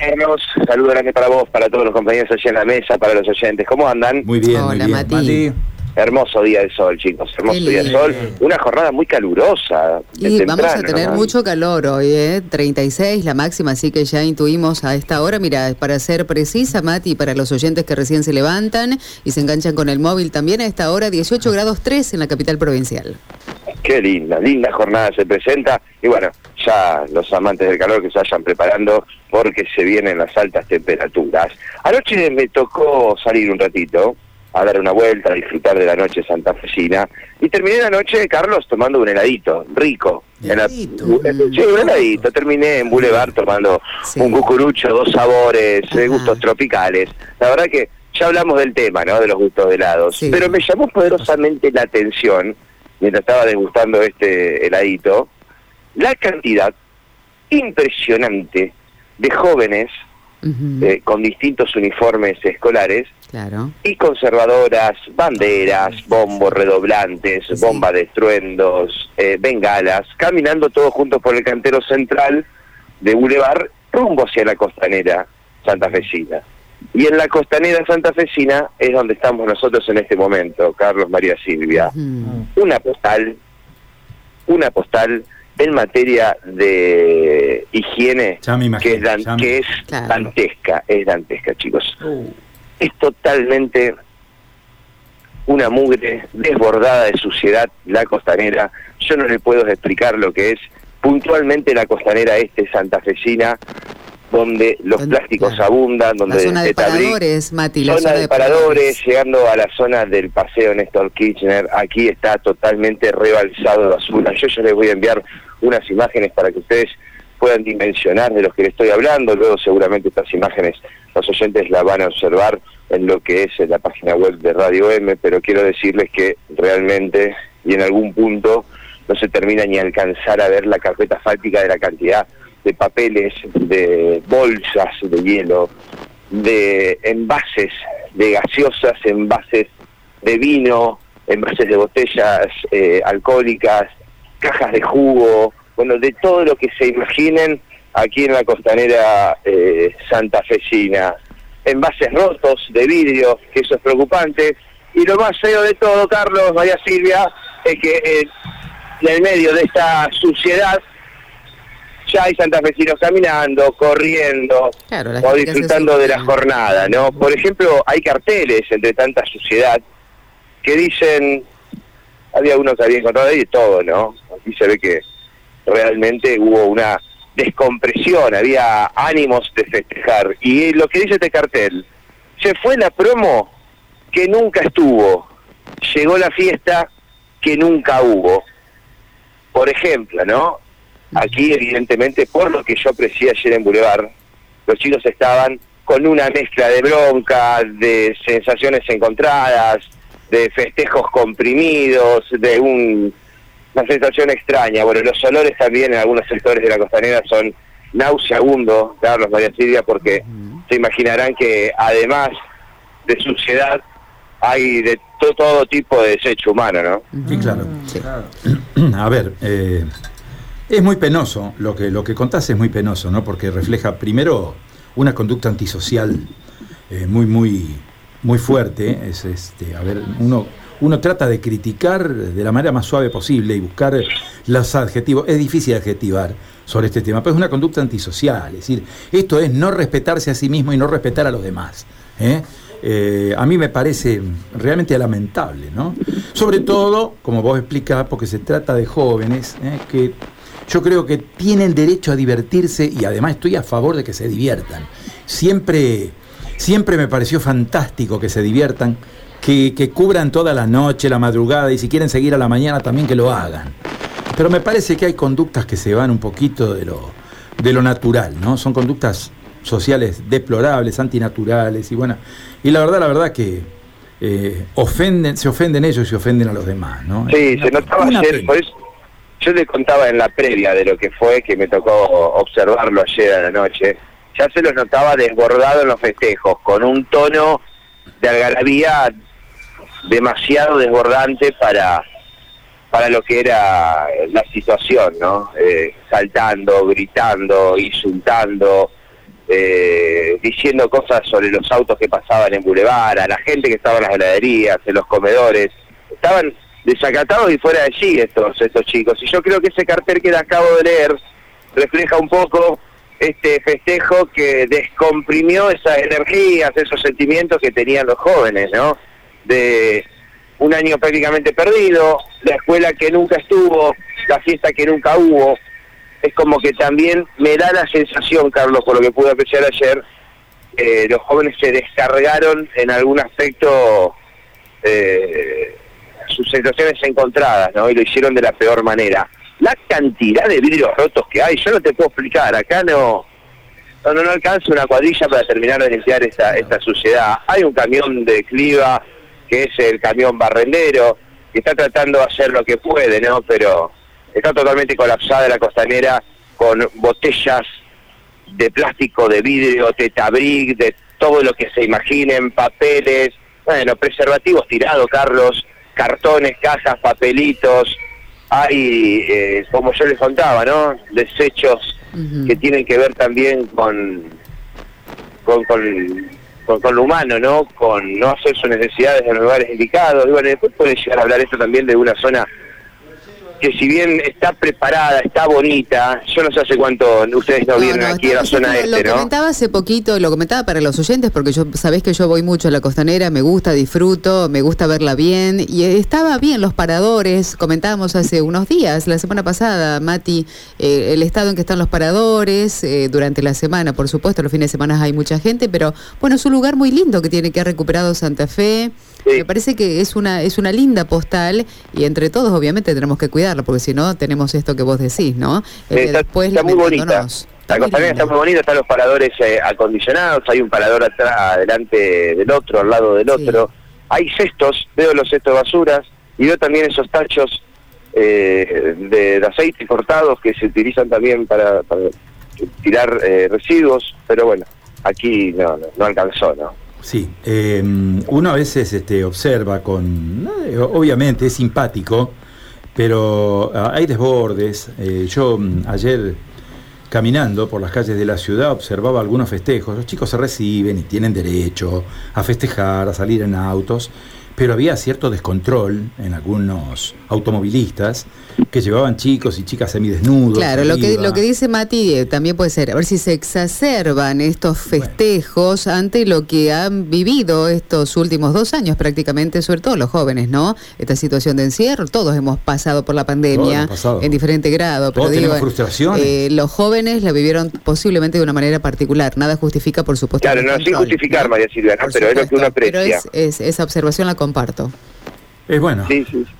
Carlos, saludo grande para vos, para todos los compañeros allá en la mesa, para los oyentes. ¿Cómo andan? Muy bien, Hola, muy bien. Mati. Hermoso día de sol, chicos. Hermoso Qué día de sol. Una jornada muy calurosa. Y vamos a tener ¿no? mucho calor hoy, ¿eh? 36 la máxima, así que ya intuimos a esta hora. Mira, para ser precisa, Mati, para los oyentes que recién se levantan y se enganchan con el móvil también, a esta hora 18 grados 3 en la capital provincial. Qué linda, linda jornada se presenta. Y bueno, ya los amantes del calor que se vayan preparando porque se vienen las altas temperaturas. Anoche me tocó salir un ratito a dar una vuelta, a disfrutar de la noche santafesina. Y terminé la noche, Carlos, tomando un heladito, rico. En la- ¿Heladito? sí, un heladito. Terminé en Boulevard tomando Sí. un cucurucho, dos sabores, eh, Ajá. gustos tropicales. La verdad que ya hablamos del tema, ¿no? De los gustos de helados. Sí. Pero me llamó poderosamente la atención, mientras estaba degustando este heladito, la cantidad impresionante de jóvenes eh, con distintos uniformes escolares Claro. y conservadoras, banderas, bombos redoblantes, Sí. bombas de estruendos, eh, bengalas, caminando todos juntos por el cantero central de Boulevard rumbo hacia la costanera santafesina. Y en la costanera santafesina es donde estamos nosotros en este momento, Carlos María Silvia. Ujú. Una postal, una postal en materia de higiene imagino, que es, dan- que es Claro. dantesca, es dantesca, chicos Uh, es totalmente una mugre desbordada de suciedad la costanera. Yo no le puedo explicar lo que es puntualmente la costanera este santafesina, donde los Donde- plásticos claro. abundan, donde La zona de paradores, Mati, la zona de paradores, llegando a la zona del paseo Néstor Kirchner, aquí está totalmente rebalsado de basura. Yo ya les voy a enviar unas imágenes para que ustedes puedan dimensionar de lo que les estoy hablando. Luego seguramente estas imágenes los oyentes las van a observar en lo que es en la página web de Radio M, pero quiero decirles que realmente y en algún punto no se termina ni alcanzar a ver la carpeta fáltica de la cantidad de papeles, de bolsas de hielo, de envases de gaseosas, envases de vino, envases de botellas eh, alcohólicas, cajas de jugo, bueno, de todo lo que se imaginen aquí en la costanera eh, santafesina. Envases rotos de vidrio, que eso es preocupante. Y lo más feo de todo, Carlos, María Silvia, es que en el medio de esta suciedad ya hay santafesinos caminando, corriendo, Claro, o disfrutando de la jornada, ¿no? Por ejemplo, hay carteles entre tanta suciedad que dicen, había uno que había encontrado ahí de todo, ¿no? Aquí se ve que realmente hubo una descompresión, había ánimos de festejar. Y lo que dice este cartel, se fue la promo que nunca estuvo, llegó la fiesta que nunca hubo. Por ejemplo, ¿no? Aquí, evidentemente, por lo que yo aprecié ayer en Boulevard, los chicos estaban con una mezcla de bronca, de sensaciones encontradas, de festejos comprimidos, de un- una sensación extraña. Bueno, los olores también en algunos sectores de la costanera son nauseabundos, Carlos María Silvia, porque se imaginarán que además de suciedad hay de to- todo tipo de desecho humano, ¿no? Sí, claro. Sí. A ver, eh, es muy penoso, lo que, lo que contás es muy penoso, ¿no? Porque refleja primero una conducta antisocial eh, muy, muy, muy fuerte. Es, este, a ver, uno, uno trata de criticar de la manera más suave posible y buscar los adjetivos. Es difícil adjetivar sobre este tema, pero es una conducta antisocial. Es decir, esto es no respetarse a sí mismo y no respetar a los demás. ¿eh? Eh, a mí me parece realmente lamentable, ¿no? Sobre todo, como vos explicás, porque se trata de jóvenes que yo creo que tienen derecho a divertirse y además estoy a favor de que se diviertan. Siempre, siempre me pareció fantástico que se diviertan, que, que cubran toda la noche, la madrugada y si quieren seguir a la mañana también que lo hagan. Pero me parece que hay conductas que se van un poquito de lo, de lo natural, ¿no? Son conductas sociales deplorables, antinaturales y bueno, y la verdad, la verdad que eh, ofenden, se ofenden ellos y se ofenden a los demás, ¿no? Sí, Una se notaba ayer, por eso yo le contaba en la previa de lo que fue, que me tocó observarlo ayer a la noche, ya se los notaba desbordado en los festejos, con un tono de algarabía demasiado desbordante para para lo que era la situación, ¿no? Eh, saltando, gritando, insultando, eh, diciendo cosas sobre los autos que pasaban en Boulevard, a la gente que estaba en las heladerías, en los comedores. Estaban desacatados y fuera de sí estos, estos chicos. Y yo creo que ese cartel que acabo de leer refleja un poco este festejo que descomprimió esas energías, esos sentimientos que tenían los jóvenes, ¿no? De un año prácticamente perdido, la escuela que nunca estuvo, la fiesta que nunca hubo. Es como que también me da la sensación, Carlos, por lo que pude apreciar ayer, eh, los jóvenes se descargaron en algún aspecto eh, sus sensaciones encontradas, ¿no? Y lo hicieron de la peor manera. La cantidad de vidrios rotos que hay, yo no te puedo explicar, acá no no, no, alcanza una cuadrilla para terminar de limpiar esta, esta suciedad. Hay un camión de cliva, que es el camión barrendero, que está tratando de hacer lo que puede, ¿no? Pero está totalmente colapsada la costanera con botellas de plástico, de vidrio, tetabric, de todo lo que se imaginen, papeles, bueno, preservativos tirados, Carlos, cartones, cajas, papelitos, hay, eh, como yo les contaba, ¿no? Desechos que tienen que ver también con, con, con, con, lo humano, ¿no? Con no hacer sus necesidades en los lugares indicados. Y bueno, después puede llegar a hablar esto también de una zona que si bien está preparada, está bonita, yo no sé hace cuánto ustedes no, vienen aquí a la zona este, ¿no? Lo comentaba hace poquito, lo comentaba para los oyentes, porque yo sabés que yo voy mucho a la costanera, me gusta, disfruto, me gusta verla bien, y estaba bien los paradores, comentábamos hace unos días, la semana pasada, Mati, eh, el estado en que están los paradores, eh, durante la semana, por supuesto, los fines de semana hay mucha gente, pero bueno, es un lugar muy lindo que tiene que ha recuperado Santa Fe, me parece que es una, es una linda postal, y entre todos obviamente tenemos que cuidar porque si no tenemos esto que vos decís, ¿no? Eh, está, muy bonita. La costanera está muy bonita, están los paradores eh, acondicionados, hay un parador atrás, adelante del otro, al lado del otro. Hay cestos, veo los cestos de basuras y veo también esos tachos eh, de, aceite cortados que se utilizan también para, tirar residuos, pero bueno, aquí no, no, alcanzó, ¿no? Sí, uno a veces este, observa con, obviamente es simpático, pero ah, hay desbordes. Eh, yo mm, ayer caminando por las calles de la ciudad observaba algunos festejos. Los chicos se reciben y tienen derecho a festejar, a salir en autos, pero había cierto descontrol en algunos automovilistas que llevaban chicos y chicas semidesnudos. Claro, lo que, lo que dice Mati eh, también puede ser, a ver si se exacerban estos festejos ante lo que han vivido estos últimos dos años prácticamente, sobre todo los jóvenes, ¿no? Esta situación de encierro, todos hemos pasado por la pandemia en diferente grado, pero digo, eh, los jóvenes la vivieron posiblemente de una manera particular, nada justifica por supuesto. Claro, no, sin justificar, María Silvia, pero es lo que uno aprecia. Pero es, esa observación la comparto. Es bueno,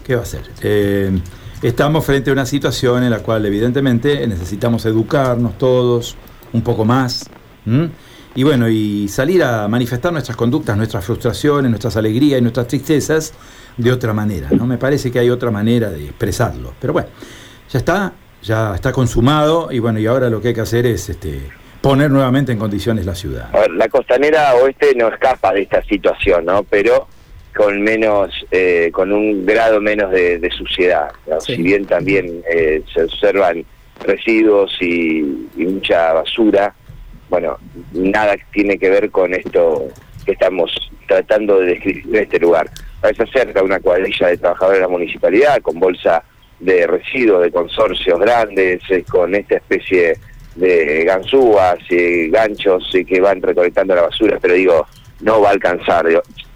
¿qué va a ser? Eh, estamos frente a una situación en la cual evidentemente necesitamos educarnos todos un poco más. Y bueno, y salir a manifestar nuestras conductas, nuestras frustraciones, nuestras alegrías y nuestras tristezas de otra manera. ¿no? Me parece que hay otra manera de expresarlo. Pero bueno, ya está, ya está consumado y bueno, y ahora lo que hay que hacer es este, poner nuevamente en condiciones la ciudad. la costanera oeste no escapa de esta situación, ¿no? Pero con menos, eh, con un grado menos de, suciedad. Si bien también eh, se observan residuos y, mucha basura, bueno, nada tiene que ver con esto que estamos tratando de describir en este lugar. Parece cerca una cuadrilla de trabajadores de la municipalidad con bolsa de residuos de consorcios grandes, eh, con esta especie de ganzúas y ganchos que van recolectando la basura, pero digo, no va a alcanzar.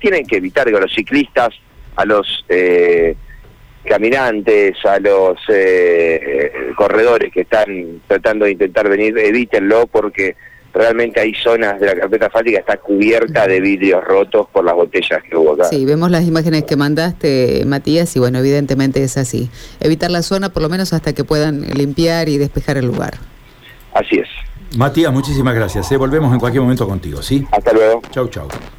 Tienen que evitar que los ciclistas, a los eh, caminantes, a los eh, corredores que están tratando de intentar venir, evítenlo porque realmente hay zonas de la carpeta asfáltica está cubierta de vidrios rotos por las botellas que hubo acá. Sí, vemos las imágenes que mandaste, Matías, y bueno, evidentemente es así. Evitar la zona por lo menos hasta que puedan limpiar y despejar el lugar. Así es. Matías, muchísimas gracias. ¿eh? Volvemos en cualquier momento contigo, ¿sí? Hasta luego. Chau, chau.